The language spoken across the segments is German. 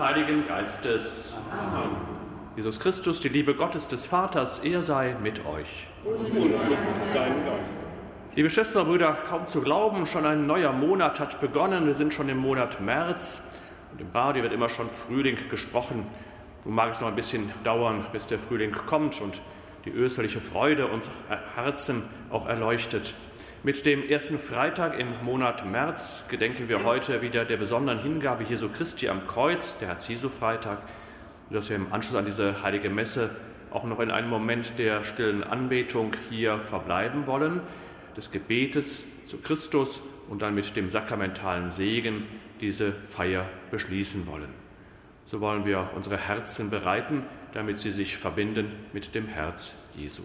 Heiligen Geistes. Amen. Jesus Christus, die Liebe Gottes des Vaters, er sei mit euch. Liebe Schwestern und Brüder, kaum zu glauben, schon ein neuer Monat hat begonnen. Wir sind schon im Monat März und im Radio wird immer schon Frühling gesprochen. Nun mag es noch ein bisschen dauern, bis der Frühling kommt und die österliche Freude unserer Herzen auch erleuchtet. Mit dem ersten Freitag im Monat März gedenken wir heute wieder der besonderen Hingabe Jesu Christi am Kreuz, der Herz-Jesu-Freitag, sodass wir im Anschluss an diese heilige Messe auch noch in einem Moment der stillen Anbetung hier verbleiben wollen, des Gebetes zu Christus und dann mit dem sakramentalen Segen diese Feier beschließen wollen. So wollen wir unsere Herzen bereiten, damit sie sich verbinden mit dem Herz Jesu.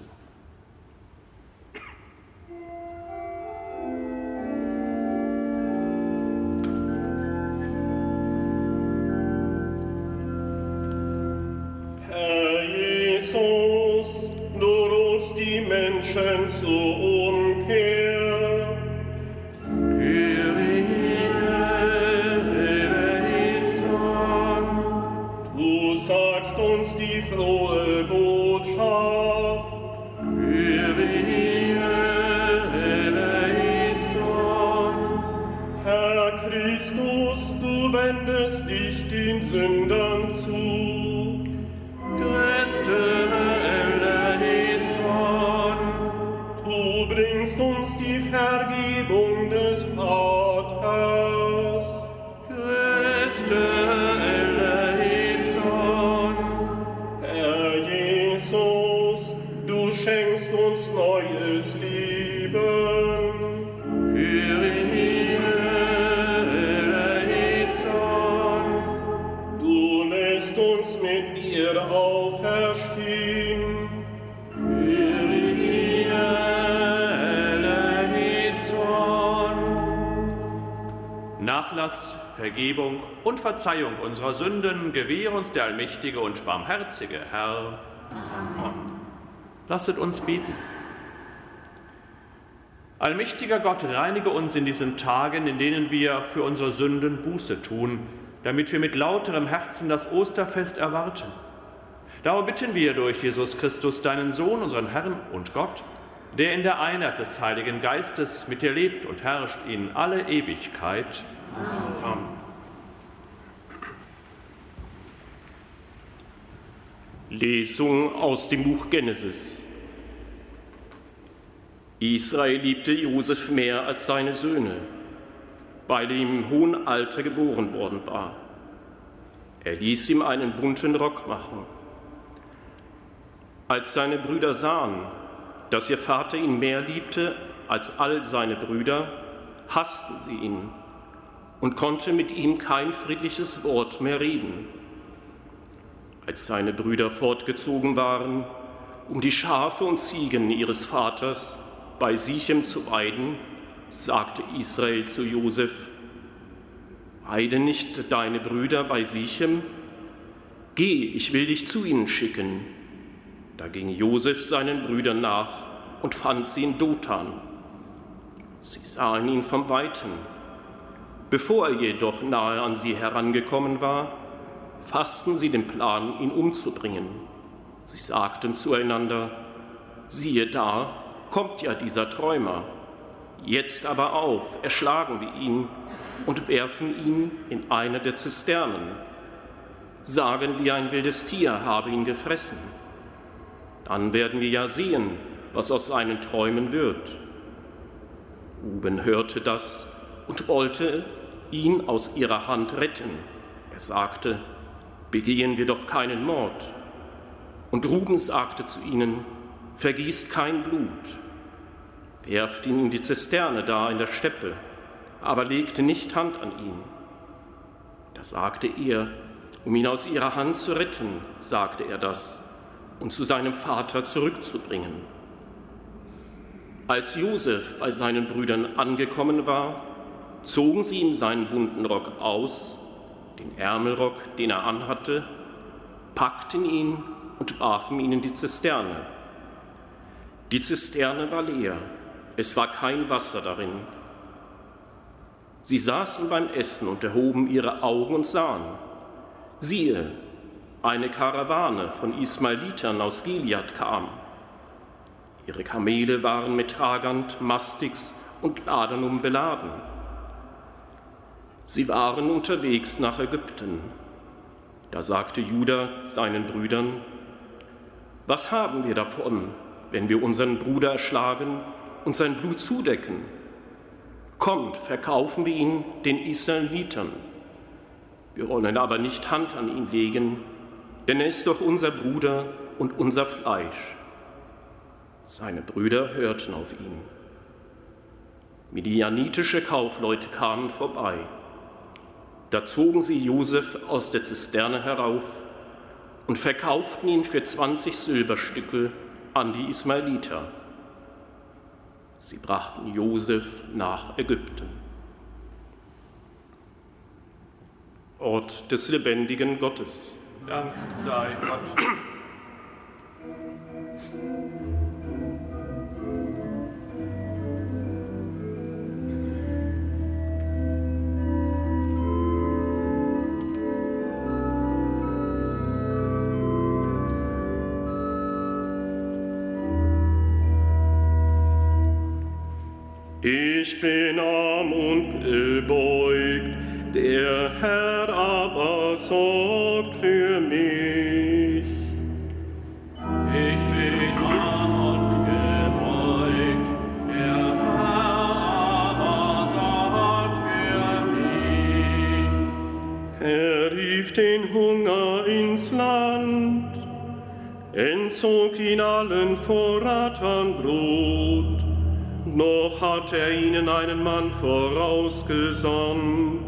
Jesus, du rufst die Menschen zur Umkehr. Bringst uns die Vergebung des Vaters. Vergebung und Verzeihung unserer Sünden gewähre uns der allmächtige und barmherzige Herr. Amen. Lasset uns beten. Allmächtiger Gott, reinige uns in diesen Tagen, in denen wir für unsere Sünden Buße tun, damit wir mit lauterem Herzen das Osterfest erwarten. Darum bitten wir durch Jesus Christus, deinen Sohn, unseren Herrn und Gott, der in der Einheit des Heiligen Geistes mit dir lebt und herrscht in alle Ewigkeit. Amen. Lesung aus dem Buch Genesis. Israel liebte Josef mehr als seine Söhne, weil er im hohen Alter geboren worden war. Er ließ ihm einen bunten Rock machen. Als seine Brüder sahen, dass ihr Vater ihn mehr liebte als all seine Brüder, hassten sie ihn und konnten mit ihm kein friedliches Wort mehr reden. Als seine Brüder fortgezogen waren, um die Schafe und Ziegen ihres Vaters bei Sichem zu weiden, sagte Israel zu Josef, Weide nicht deine Brüder bei Sichem? Geh, ich will dich zu ihnen schicken. Da ging Josef seinen Brüdern nach und fand sie in Dothan. Sie sahen ihn vom Weiten. Bevor er jedoch nahe an sie herangekommen war, fassten sie den Plan, ihn umzubringen. Sie sagten zueinander, siehe da, kommt ja dieser Träumer. Jetzt aber auf, erschlagen wir ihn und werfen ihn in eine der Zisternen. Sagen wir, ein wildes Tier habe ihn gefressen. Dann werden wir ja sehen, was aus seinen Träumen wird. Ruben hörte das und wollte ihn aus ihrer Hand retten. Er sagte, begehen wir doch keinen Mord. Und Ruben sagte zu ihnen, vergießt kein Blut, werft ihn in die Zisterne da in der Steppe, aber legte nicht Hand an ihn. Da sagte er, um ihn aus ihrer Hand zu retten, sagte er das, und zu seinem Vater zurückzubringen. Als Josef bei seinen Brüdern angekommen war, zogen sie ihm seinen bunten Rock aus, den Ärmelrock, den er anhatte, packten ihn und warfen ihn in die Zisterne. Die Zisterne war leer, es war kein Wasser darin. Sie saßen beim Essen und erhoben ihre Augen und sahen. Siehe, eine Karawane von Ismailitern aus Gilead kam. Ihre Kamele waren mit Tragant, Mastix und Ladernum beladen. Sie waren unterwegs nach Ägypten. Da sagte Judah seinen Brüdern, was haben wir davon, wenn wir unseren Bruder erschlagen und sein Blut zudecken? Kommt, verkaufen wir ihn den Israelitern. Wir wollen aber nicht Hand an ihn legen, denn er ist doch unser Bruder und unser Fleisch. Seine Brüder hörten auf ihn. Midianitische Kaufleute kamen vorbei. Da zogen sie Josef aus der Zisterne herauf und verkauften ihn für 20 Silberstücke an die Ismaeliter. Sie brachten Josef nach Ägypten. Ort des lebendigen Gottes. Dank sei Gott. Ich bin arm und gebeugt, der Herr aber sorgt für mich. Ich bin arm und gebeugt, der Herr aber sorgt für mich. Er rief den Hunger ins Land, entzog ihn allen Vorrat an Brot noch hat er ihnen einen Mann vorausgesandt.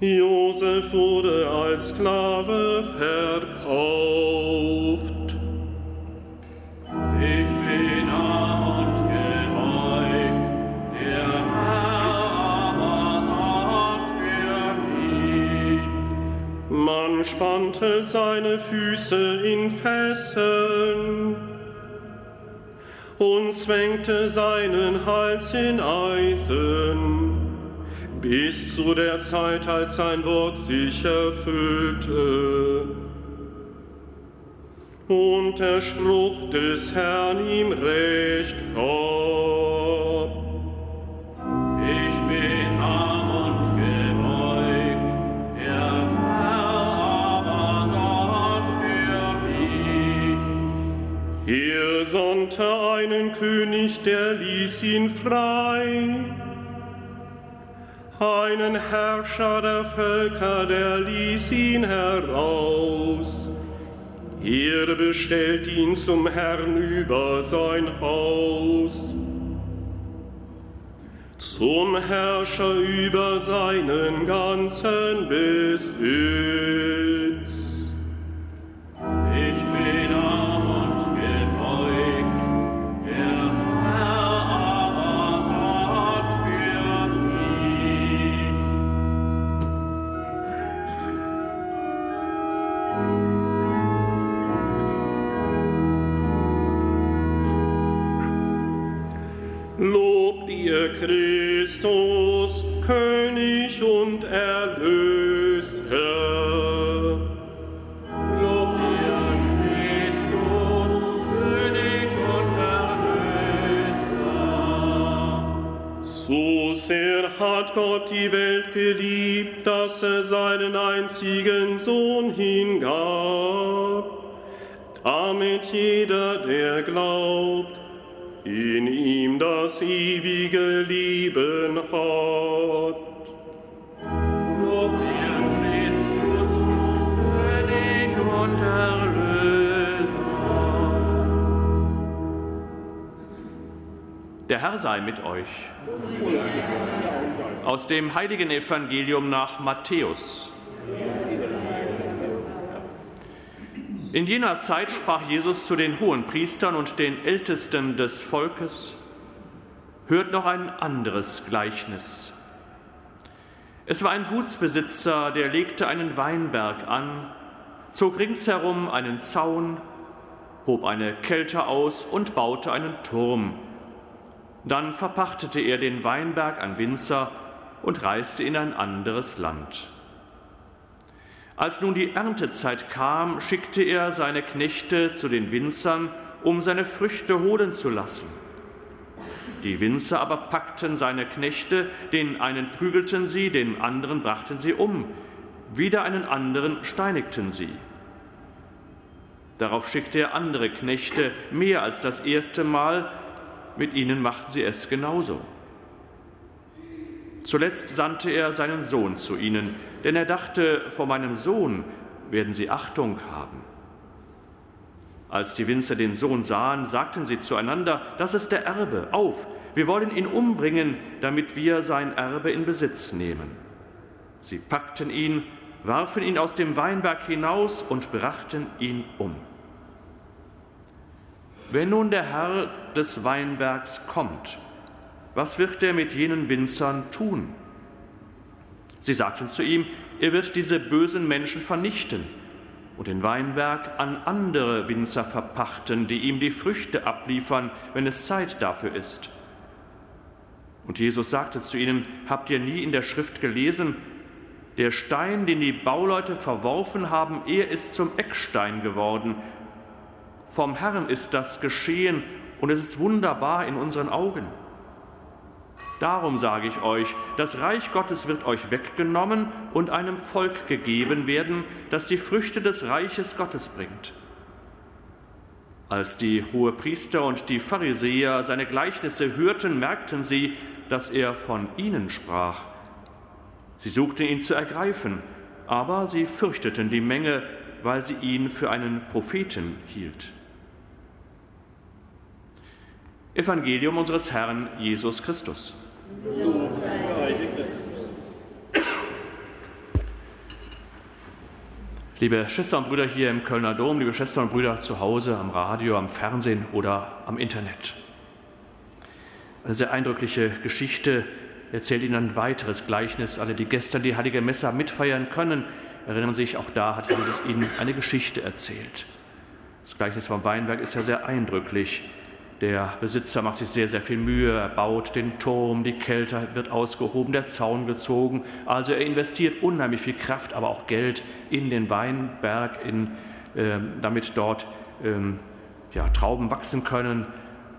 Josef wurde als Sklave verkauft. Ich bin arm und gebeugt, der Herr aber sorgt für mich. Man spannte seine Füße in Fesseln und zwängte seinen Hals in Eisen, bis zu der Zeit, als sein Wort sich erfüllte. Und der Spruch des Herrn ihm recht gab. Ich bin sandte einen König, der ließ ihn frei. Einen Herrscher der Völker, der ließ ihn heraus. Er bestellt ihn zum Herrn über sein Haus. Zum Herrscher über seinen ganzen Besitz. Ich bin Gott die Welt geliebt, dass er seinen einzigen Sohn hingab, damit jeder, der glaubt, in ihm das ewige Leben hat. Lob dir, Christus, König und Erlöser. Der Herr sei mit euch. Aus dem heiligen Evangelium nach Matthäus. In jener Zeit sprach Jesus zu den Hohenpriestern und den Ältesten des Volkes, hört noch ein anderes Gleichnis. Es war ein Gutsbesitzer, der legte einen Weinberg an, zog ringsherum einen Zaun, hob eine Kälte aus und baute einen Turm. Dann verpachtete er den Weinberg an Winzer und reiste in ein anderes Land. Als nun die Erntezeit kam, schickte er seine Knechte zu den Winzern, um seine Früchte holen zu lassen. Die Winzer aber packten seine Knechte, den einen prügelten sie, den anderen brachten sie um, wieder einen anderen steinigten sie. Darauf schickte er andere Knechte, mehr als das erste Mal, mit ihnen machten sie es genauso. Zuletzt sandte er seinen Sohn zu ihnen, denn er dachte, vor meinem Sohn werden sie Achtung haben. Als die Winzer den Sohn sahen, sagten sie zueinander, das ist der Erbe, auf, wir wollen ihn umbringen, damit wir sein Erbe in Besitz nehmen. Sie packten ihn, warfen ihn aus dem Weinberg hinaus und brachten ihn um. Wenn nun der Herr des Weinbergs kommt, was wird er mit jenen Winzern tun? Sie sagten zu ihm, er wird diese bösen Menschen vernichten und den Weinberg an andere Winzer verpachten, die ihm die Früchte abliefern, wenn es Zeit dafür ist. Und Jesus sagte zu ihnen, habt ihr nie in der Schrift gelesen, der Stein, den die Bauleute verworfen haben, er ist zum Eckstein geworden. Vom Herrn ist das geschehen und es ist wunderbar in unseren Augen. Darum sage ich euch, das Reich Gottes wird euch weggenommen und einem Volk gegeben werden, das die Früchte des Reiches Gottes bringt. Als die Hohepriester und die Pharisäer seine Gleichnisse hörten, merkten sie, dass er von ihnen sprach. Sie suchten ihn zu ergreifen, aber sie fürchteten die Menge, weil sie ihn für einen Propheten hielt. Evangelium unseres Herrn Jesus Christus. Liebe Schwestern und Brüder hier im Kölner Dom, liebe Schwestern und Brüder zu Hause, am Radio, am Fernsehen oder am Internet. Eine sehr eindrückliche Geschichte erzählt Ihnen ein weiteres Gleichnis. Alle, die gestern die Heilige Messe mitfeiern können, erinnern sich, auch da hat Jesus Ihnen eine Geschichte erzählt. Das Gleichnis vom Weinberg ist ja sehr eindrücklich. Der Besitzer macht sich sehr, sehr viel Mühe. Er baut den Turm, die Kälte wird ausgehoben, der Zaun gezogen. Also er investiert unheimlich viel Kraft, aber auch Geld in den Weinberg, in, äh, damit dort ähm, ja, Trauben wachsen können,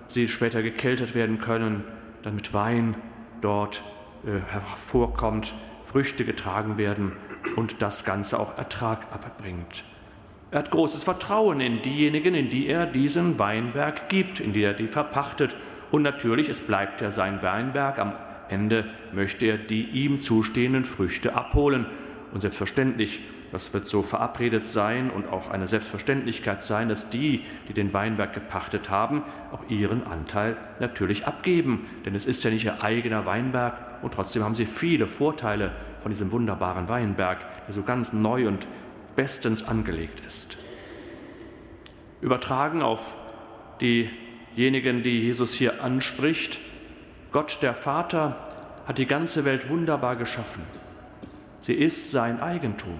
sie später gekeltert werden können, damit Wein dort äh, hervorkommt, Früchte getragen werden und das Ganze auch Ertrag abbringt. Er hat großes Vertrauen in diejenigen, in die er diesen Weinberg gibt, in die er die verpachtet. Und natürlich, es bleibt ja sein Weinberg. Am Ende möchte er die ihm zustehenden Früchte abholen. Und selbstverständlich, das wird so verabredet sein und auch eine Selbstverständlichkeit sein, dass die, die den Weinberg gepachtet haben, auch ihren Anteil natürlich abgeben. Denn es ist ja nicht ihr eigener Weinberg und trotzdem haben sie viele Vorteile von diesem wunderbaren Weinberg, der so ganz neu und bestens angelegt ist. Übertragen auf diejenigen, die Jesus hier anspricht, Gott der Vater hat die ganze Welt wunderbar geschaffen. Sie ist sein Eigentum.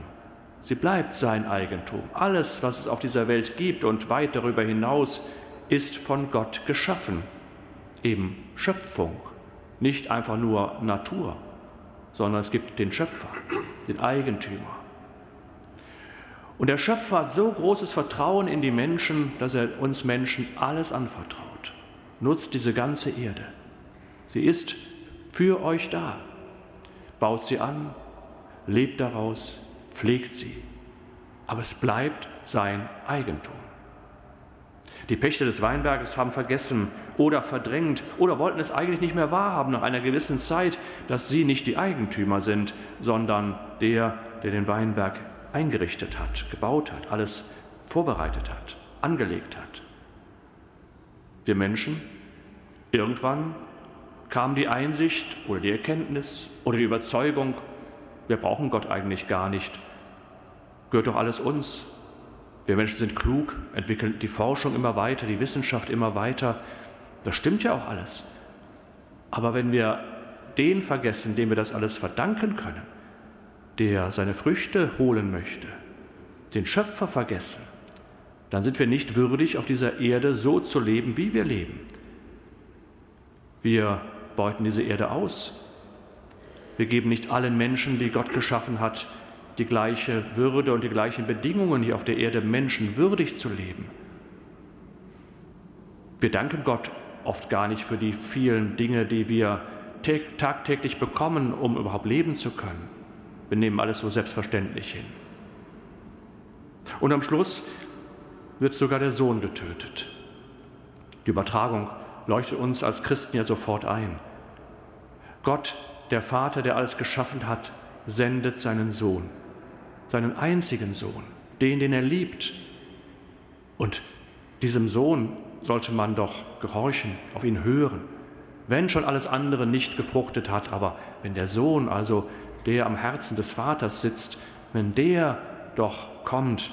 Sie bleibt sein Eigentum. Alles, was es auf dieser Welt gibt und weit darüber hinaus, ist von Gott geschaffen. Eben Schöpfung, nicht einfach nur Natur, sondern es gibt den Schöpfer, den Eigentümer. Und der Schöpfer hat so großes Vertrauen in die Menschen, dass er uns Menschen alles anvertraut. Nutzt diese ganze Erde. Sie ist für euch da. Baut sie an, lebt daraus, pflegt sie. Aber es bleibt sein Eigentum. Die Pächter des Weinberges haben vergessen oder verdrängt oder wollten es eigentlich nicht mehr wahrhaben nach einer gewissen Zeit, dass sie nicht die Eigentümer sind, sondern der, der den Weinberg eingerichtet hat, gebaut hat, alles vorbereitet hat, angelegt hat. Wir Menschen, irgendwann kam die Einsicht oder die Erkenntnis oder die Überzeugung, wir brauchen Gott eigentlich gar nicht. Gehört doch alles uns. Wir Menschen sind klug, entwickeln die Forschung immer weiter, die Wissenschaft immer weiter. Das stimmt ja auch alles. Aber wenn wir den vergessen, dem wir das alles verdanken können, der seine Früchte holen möchte, den Schöpfer vergessen, dann sind wir nicht würdig, auf dieser Erde so zu leben, wie wir leben. Wir beuten diese Erde aus. Wir geben nicht allen Menschen, die Gott geschaffen hat, die gleiche Würde und die gleichen Bedingungen hier auf der Erde, menschenwürdig zu leben. Wir danken Gott oft gar nicht für die vielen Dinge, die wir tagtäglich bekommen, um überhaupt leben zu können. Wir nehmen alles so selbstverständlich hin. Und am Schluss wird sogar der Sohn getötet. Die Übertragung leuchtet uns als Christen ja sofort ein. Gott, der Vater, der alles geschaffen hat, sendet seinen Sohn, seinen einzigen Sohn, den, den er liebt. Und diesem Sohn sollte man doch gehorchen, auf ihn hören. Wenn schon alles andere nicht gefruchtet hat, aber wenn der Sohn, also der am Herzen des Vaters sitzt, wenn der doch kommt,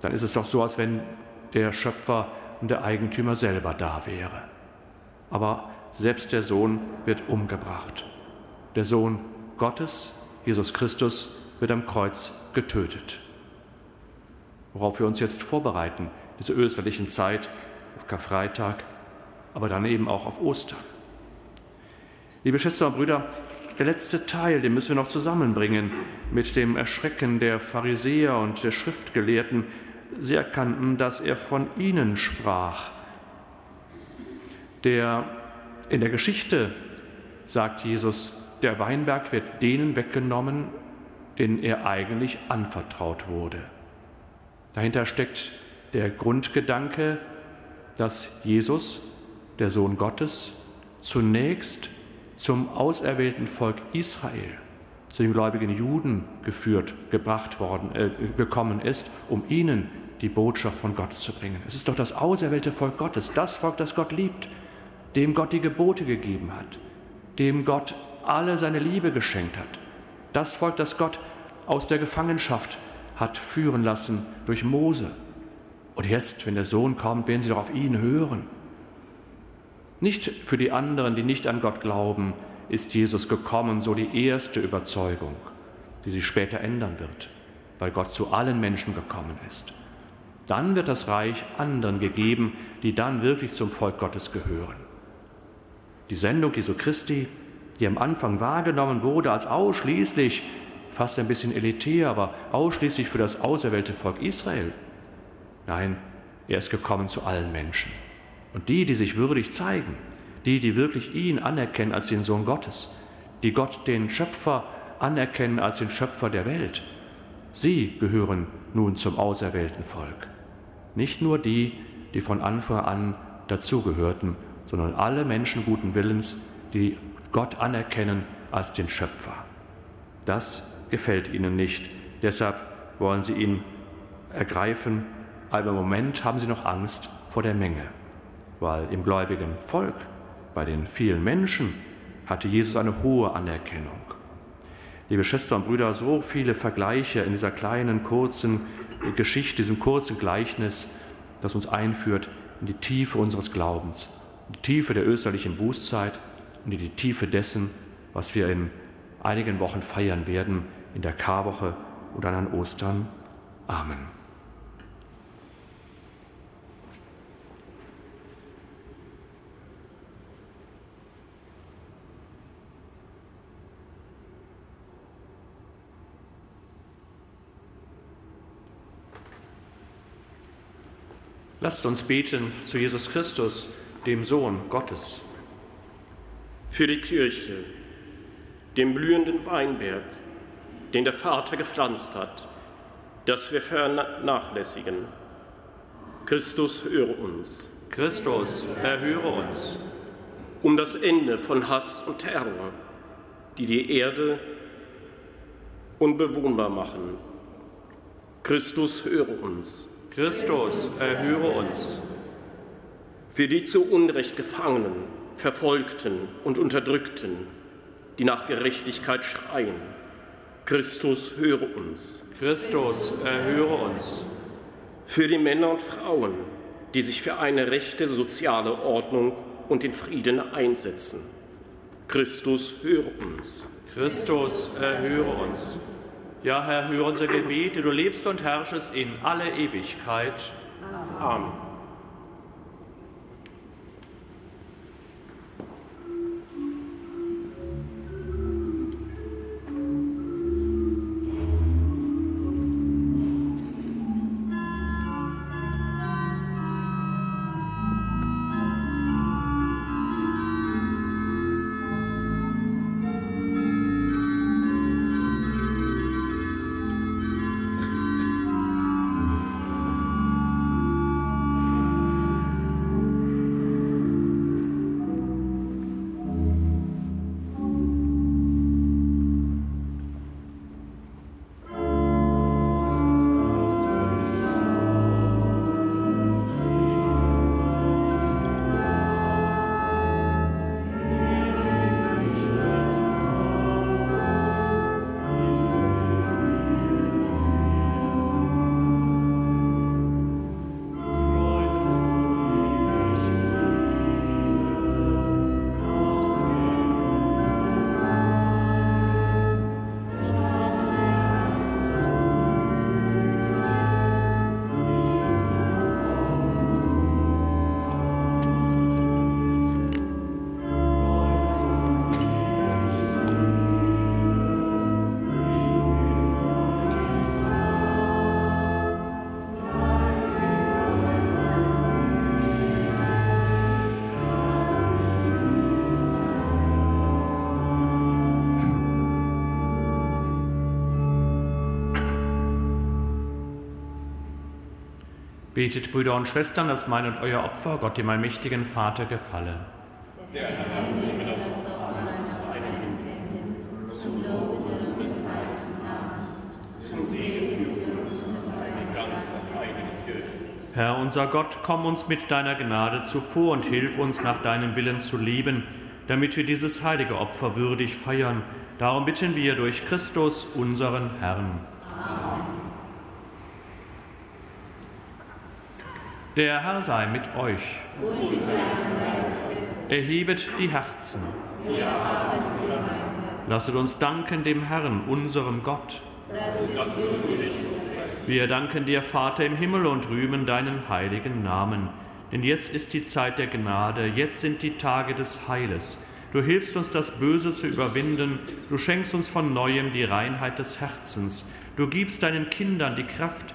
dann ist es doch so, als wenn der Schöpfer und der Eigentümer selber da wäre. Aber selbst der Sohn wird umgebracht. Der Sohn Gottes, Jesus Christus, wird am Kreuz getötet. Worauf wir uns jetzt vorbereiten, diese österlichen Zeit auf Karfreitag, aber dann eben auch auf Ostern. Liebe Schwestern und Brüder, der letzte Teil, den müssen wir noch zusammenbringen mit dem Erschrecken der Pharisäer und der Schriftgelehrten. Sie erkannten, dass er von ihnen sprach. Der, in der Geschichte sagt Jesus, der Weinberg wird denen weggenommen, denen er eigentlich anvertraut wurde. Dahinter steckt der Grundgedanke, dass Jesus, der Sohn Gottes, zunächst zum auserwählten Volk Israel, zu den gläubigen Juden geführt, gebracht worden, äh, gekommen ist, um ihnen die Botschaft von Gott zu bringen. Es ist doch das auserwählte Volk Gottes, das Volk, das Gott liebt, dem Gott die Gebote gegeben hat, dem Gott alle seine Liebe geschenkt hat. Das Volk, das Gott aus der Gefangenschaft hat führen lassen durch Mose. Und jetzt, wenn der Sohn kommt, werden sie doch auf ihn hören. Nicht für die anderen, die nicht an Gott glauben, ist Jesus gekommen, so die erste Überzeugung, die sich später ändern wird, weil Gott zu allen Menschen gekommen ist. Dann wird das Reich anderen gegeben, die dann wirklich zum Volk Gottes gehören. Die Sendung Jesu Christi, die am Anfang wahrgenommen wurde als ausschließlich, fast ein bisschen elitär, aber ausschließlich für das auserwählte Volk Israel. Nein, er ist gekommen zu allen Menschen. Und die, die sich würdig zeigen, die, die wirklich ihn anerkennen als den Sohn Gottes, die Gott, den Schöpfer, anerkennen als den Schöpfer der Welt, sie gehören nun zum auserwählten Volk. Nicht nur die, die von Anfang an dazugehörten, sondern alle Menschen guten Willens, die Gott anerkennen als den Schöpfer. Das gefällt ihnen nicht. Deshalb wollen sie ihn ergreifen, aber im Moment haben sie noch Angst vor der Menge weil im gläubigen Volk, bei den vielen Menschen, hatte Jesus eine hohe Anerkennung. Liebe Schwestern und Brüder, so viele Vergleiche in dieser kleinen, kurzen Geschichte, diesem kurzen Gleichnis, das uns einführt in die Tiefe unseres Glaubens, in die Tiefe der österlichen Bußzeit und in die Tiefe dessen, was wir in einigen Wochen feiern werden, in der Karwoche oder an Ostern. Amen. Lasst uns beten zu Jesus Christus, dem Sohn Gottes. Für die Kirche, dem blühenden Weinberg, den der Vater gepflanzt hat, dass wir vernachlässigen. Christus, höre uns. Christus, erhöre uns. Um das Ende von Hass und Terror, die die Erde unbewohnbar machen. Christus, höre uns. Christus, erhöre uns. Für die zu Unrecht Gefangenen, Verfolgten und Unterdrückten, die nach Gerechtigkeit schreien. Christus, höre uns. Christus, erhöre uns. Für die Männer und Frauen, die sich für eine rechte soziale Ordnung und den Frieden einsetzen. Christus, höre uns. Christus, erhöre uns. Ja, Herr, höre unser Gebet, du lebst und herrschest in alle Ewigkeit. Amen. Betet, Brüder und Schwestern, dass mein und euer Opfer Gott, dem allmächtigen Vater, gefalle. Der Herr nehme das Opfer an uns beide zum Lobe des heiligen Namens, zum Segen für ganze heilige Kirche. Herr unser Gott, komm uns mit deiner Gnade zuvor und hilf uns nach deinem Willen zu leben, damit wir dieses heilige Opfer würdig feiern. Darum bitten wir durch Christus, unseren Herrn. Der Herr sei mit euch. Erhebet die Herzen. Lasset uns danken dem Herrn, unserem Gott. Wir danken dir, Vater im Himmel, und rühmen deinen heiligen Namen. Denn jetzt ist die Zeit der Gnade, jetzt sind die Tage des Heiles. Du hilfst uns, das Böse zu überwinden. Du schenkst uns von neuem die Reinheit des Herzens. Du gibst deinen Kindern die Kraft,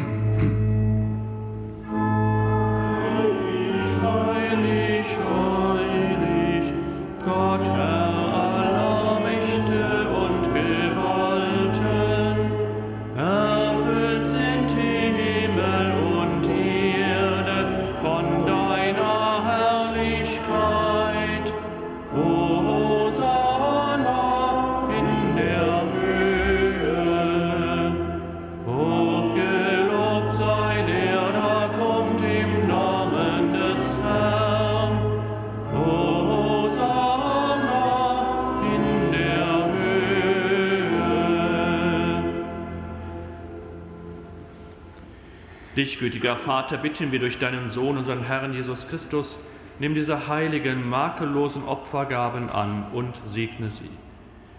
Dich, gütiger Vater, bitten wir durch deinen Sohn, unseren Herrn Jesus Christus, nimm diese heiligen, makellosen Opfergaben an und segne sie.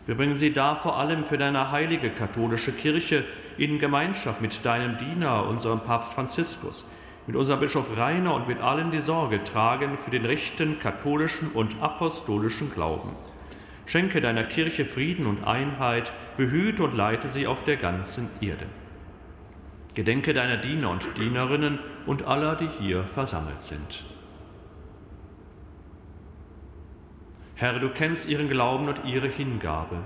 Wir bringen sie da vor allem für deine heilige katholische Kirche in Gemeinschaft mit deinem Diener, unserem Papst Franziskus, mit unserem Bischof Rainer und mit allen, die Sorge tragen für den rechten katholischen und apostolischen Glauben. Schenke deiner Kirche Frieden und Einheit, behüte und leite sie auf der ganzen Erde. Gedenke deiner Diener und Dienerinnen und aller, die hier versammelt sind. Herr, du kennst ihren Glauben und ihre Hingabe.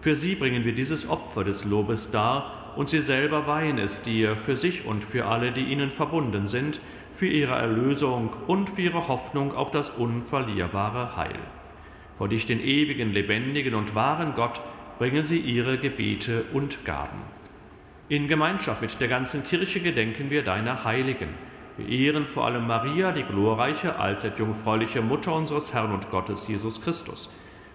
Für sie bringen wir dieses Opfer des Lobes dar und sie selber weihen es dir für sich und für alle, die ihnen verbunden sind, für ihre Erlösung und für ihre Hoffnung auf das unverlierbare Heil. Vor dich, den ewigen, lebendigen und wahren Gott, bringen sie ihre Gebete und Gaben. In Gemeinschaft mit der ganzen Kirche gedenken wir deiner Heiligen. Wir ehren vor allem Maria, die glorreiche, allzeit jungfräuliche Mutter unseres Herrn und Gottes Jesus Christus.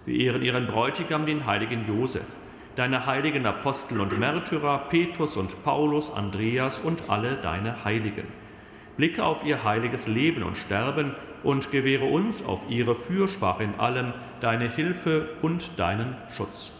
Wir ehren ihren Bräutigam, den heiligen Josef, deine heiligen Apostel und Märtyrer, Petrus und Paulus, Andreas und alle deine Heiligen. Blicke auf ihr heiliges Leben und Sterben und gewähre uns auf ihre Fürsprache in allem deine Hilfe und deinen Schutz.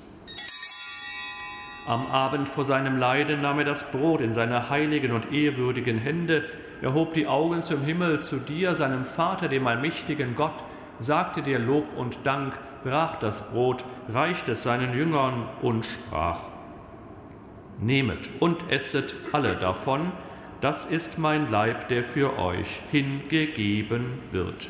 Am Abend vor seinem Leiden nahm er das Brot in seine heiligen und ehrwürdigen Hände, erhob die Augen zum Himmel zu dir, seinem Vater, dem allmächtigen Gott, sagte dir Lob und Dank, brach das Brot, reichte es seinen Jüngern und sprach, Nehmet und esset alle davon, das ist mein Leib, der für euch hingegeben wird.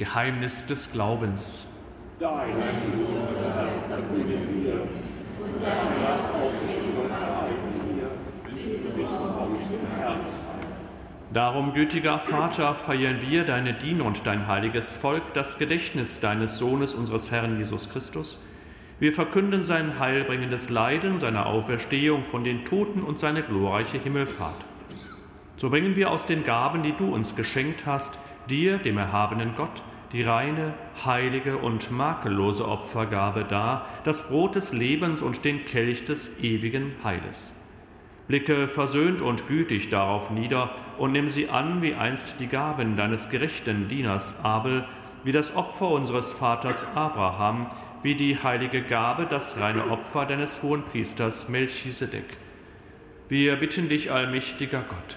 Geheimnis des Glaubens. Dein verkünden wir, und deine Auferstehung preisen wir, bis du kommst, Herr. Darum, gütiger Vater, feiern wir deine Diener und dein heiliges Volk, das Gedächtnis deines Sohnes, unseres Herrn Jesus Christus. Wir verkünden sein heilbringendes Leiden, seine Auferstehung von den Toten und seine glorreiche Himmelfahrt. So bringen wir aus den Gaben, die du uns geschenkt hast, dir, dem erhabenen Gott, die reine, heilige und makellose Opfergabe dar, das Brot des Lebens und den Kelch des ewigen Heiles. Blicke versöhnt und gütig darauf nieder und nimm sie an wie einst die Gaben deines gerechten Dieners Abel, wie das Opfer unseres Vaters Abraham, wie die heilige Gabe, das reine Opfer deines hohen Priesters Melchisedek. Wir bitten dich, allmächtiger Gott,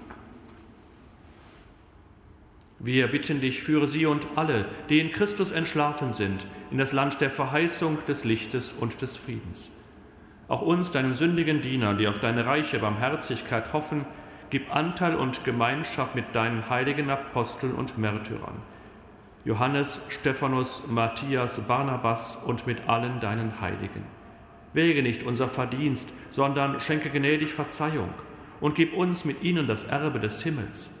Wir bitten dich, führe sie und alle, die in Christus entschlafen sind, in das Land der Verheißung, des Lichtes und des Friedens. Auch uns, deinen sündigen Dienern, die auf deine reiche Barmherzigkeit hoffen, gib Anteil und Gemeinschaft mit deinen heiligen Aposteln und Märtyrern. Johannes, Stephanus, Matthias, Barnabas und mit allen deinen Heiligen. Wäge nicht unser Verdienst, sondern schenke gnädig Verzeihung und gib uns mit ihnen das Erbe des Himmels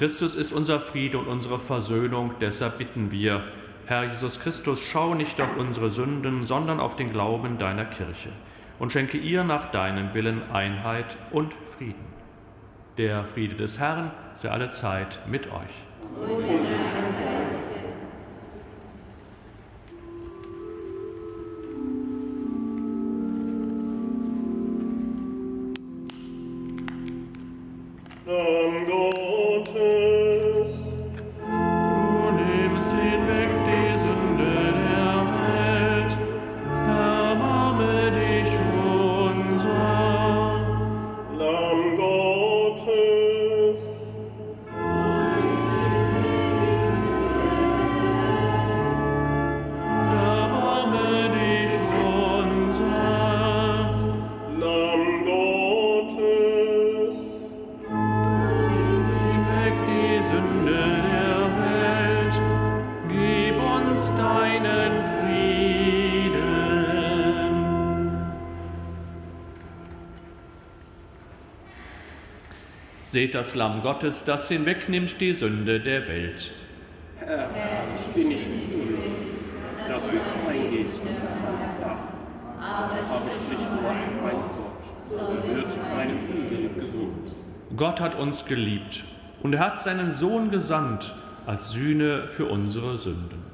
Christus ist unser Friede und unsere Versöhnung, deshalb bitten wir, Herr Jesus Christus, schau nicht auf unsere Sünden, sondern auf den Glauben deiner Kirche und schenke ihr nach deinem Willen Einheit und Frieden. Der Friede des Herrn sei alle Zeit mit euch. Und Seht das Lamm Gottes, das hinwegnimmt die Sünde der Welt. Herr, ich bin nicht würdig, dass du eingehst und aber ich nicht nur ein Wort, so wird meine Seele gesund. Gott hat uns geliebt und er hat seinen Sohn gesandt als Sühne für unsere Sünden.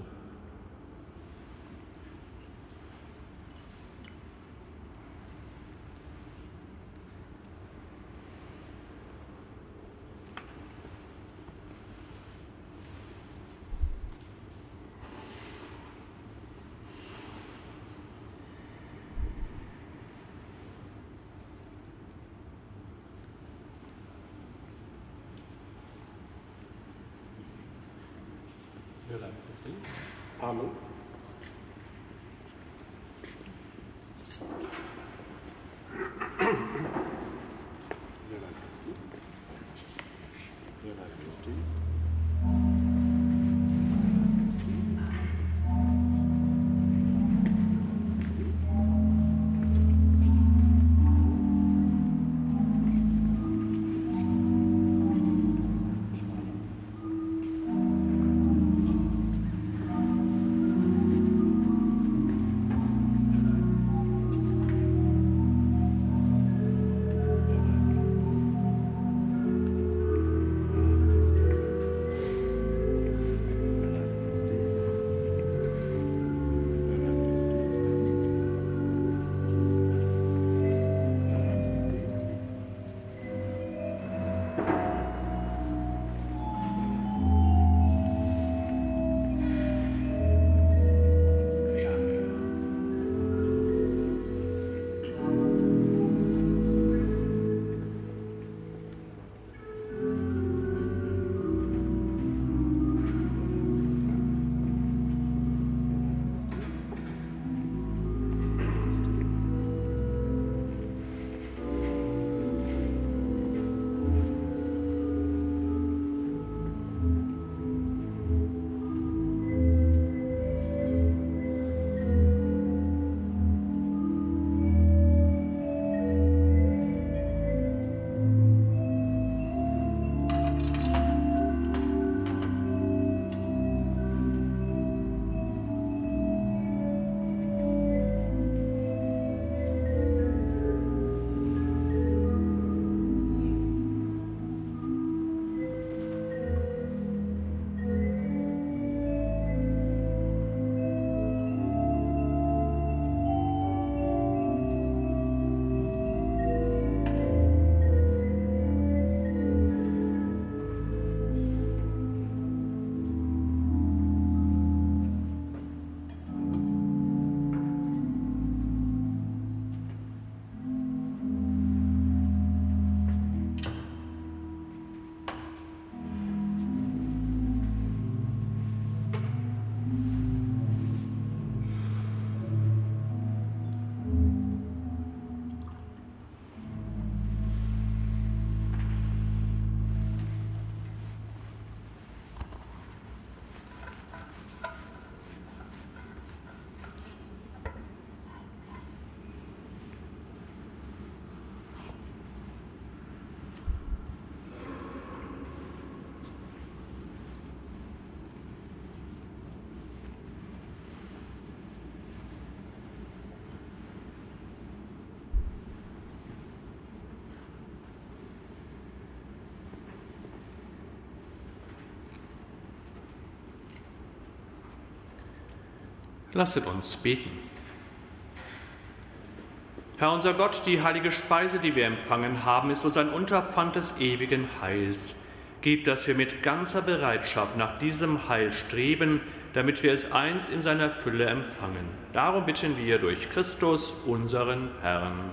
Lasset uns beten. Herr unser Gott, die heilige Speise, die wir empfangen haben, ist uns ein Unterpfand des ewigen Heils. Gib, dass wir mit ganzer Bereitschaft nach diesem Heil streben, damit wir es einst in seiner Fülle empfangen. Darum bitten wir durch Christus, unseren Herrn.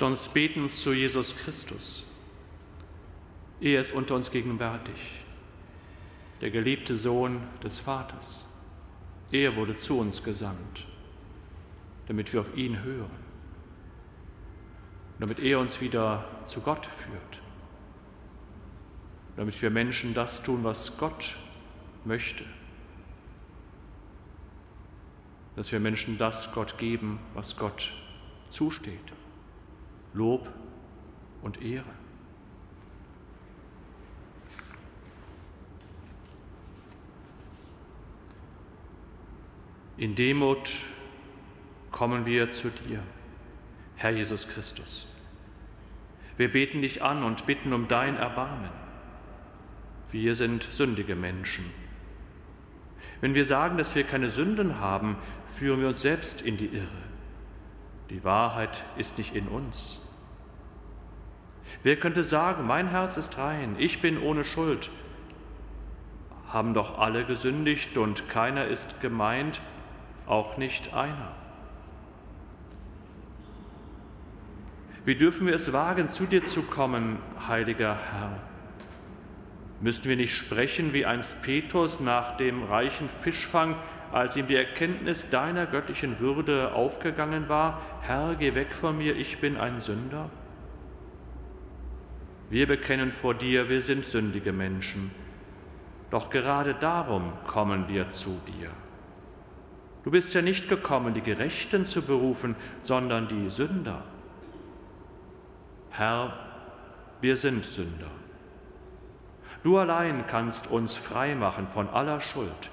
Lasst uns beten zu Jesus Christus. Er ist unter uns gegenwärtig, der geliebte Sohn des Vaters. Er wurde zu uns gesandt, damit wir auf ihn hören, damit er uns wieder zu Gott führt, damit wir Menschen das tun, was Gott möchte, dass wir Menschen das Gott geben, was Gott zusteht. Lob und Ehre. In Demut kommen wir zu dir, Herr Jesus Christus. Wir beten dich an und bitten um dein Erbarmen. Wir sind sündige Menschen. Wenn wir sagen, dass wir keine Sünden haben, führen wir uns selbst in die Irre. Die Wahrheit ist nicht in uns. Wer könnte sagen, mein Herz ist rein, ich bin ohne Schuld? Haben doch alle gesündigt und keiner ist gemeint, auch nicht einer. Wie dürfen wir es wagen, zu dir zu kommen, heiliger Herr? Müssten wir nicht sprechen wie einst Petrus nach dem reichen Fischfang, als ihm die Erkenntnis deiner göttlichen Würde aufgegangen war, Herr, geh weg von mir, ich bin ein Sünder? Wir bekennen vor dir, wir sind sündige Menschen, doch gerade darum kommen wir zu dir. Du bist ja nicht gekommen, die Gerechten zu berufen, sondern die Sünder. Herr, wir sind Sünder. Du allein kannst uns frei machen von aller Schuld.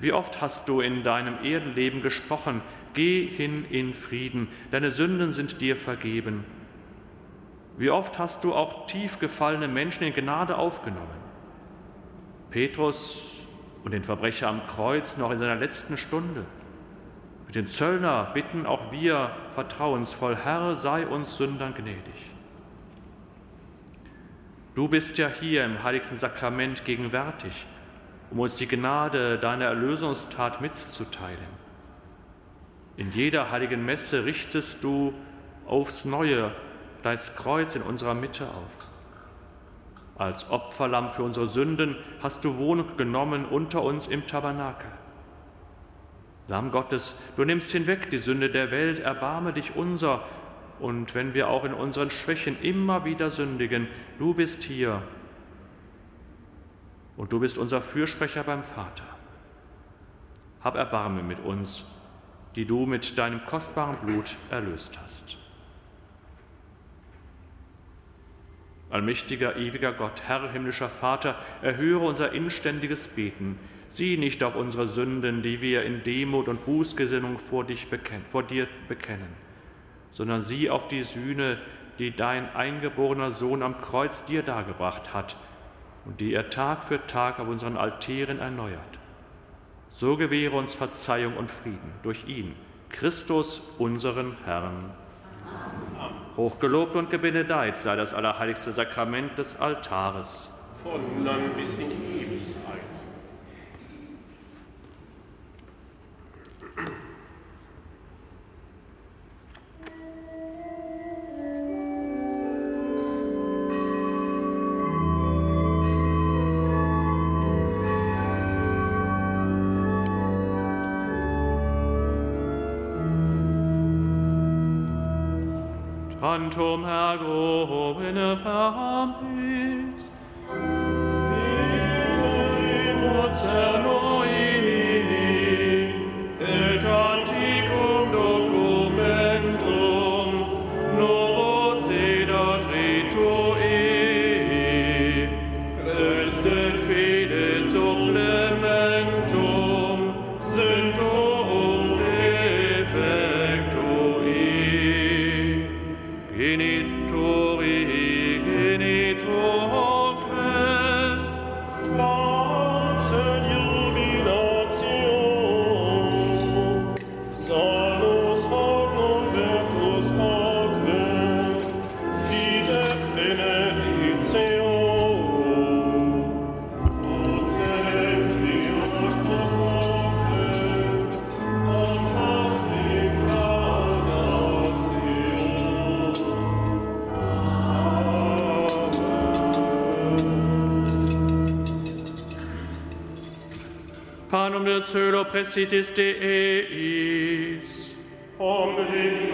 Wie oft hast du in deinem Erdenleben gesprochen, geh hin in Frieden, deine Sünden sind dir vergeben. Wie oft hast du auch tief gefallene Menschen in Gnade aufgenommen. Petrus und den Verbrecher am Kreuz noch in seiner letzten Stunde. Mit dem Zöllner bitten auch wir vertrauensvoll, Herr, sei uns Sündern gnädig. Du bist ja hier im heiligsten Sakrament gegenwärtig um uns die Gnade deiner Erlösungstat mitzuteilen. In jeder heiligen Messe richtest du aufs Neue dein Kreuz in unserer Mitte auf. Als Opferlamm für unsere Sünden hast du Wohnung genommen unter uns im Tabernakel. Lamm Gottes, du nimmst hinweg die Sünde der Welt, erbarme dich unser, und wenn wir auch in unseren Schwächen immer wieder sündigen, du bist hier und du bist unser Fürsprecher beim Vater. Hab Erbarmen mit uns, die du mit deinem kostbaren Blut erlöst hast. Allmächtiger, ewiger Gott, Herr, himmlischer Vater, erhöre unser inständiges Beten. Sieh nicht auf unsere Sünden, die wir in Demut und Bußgesinnung vor, dich bekennen, vor dir bekennen, sondern sieh auf die Sühne, die dein eingeborener Sohn am Kreuz dir dargebracht hat – und die er Tag für Tag auf unseren Altären erneuert. So gewähre uns Verzeihung und Frieden durch ihn, Christus, unseren Herrn. Hochgelobt und gebenedeit sei das allerheiligste Sakrament des Altares. Von nun bis in Ewigkeit. presitis Deis. Amen.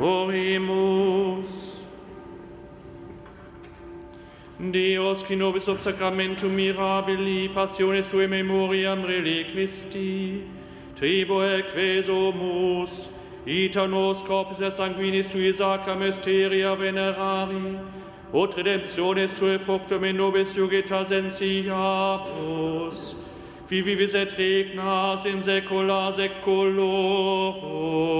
Orimus. Deus, qui nobis ob sacramentum mirabili passionis tue memoriam reliquisti, tribo equesomus, ita nos corpus et sanguinis tui sacra mysteria venerari, ut redemptionis tue fructum in nobis jugita sensiabus, qui vivis et regnas in saecula saeculorum.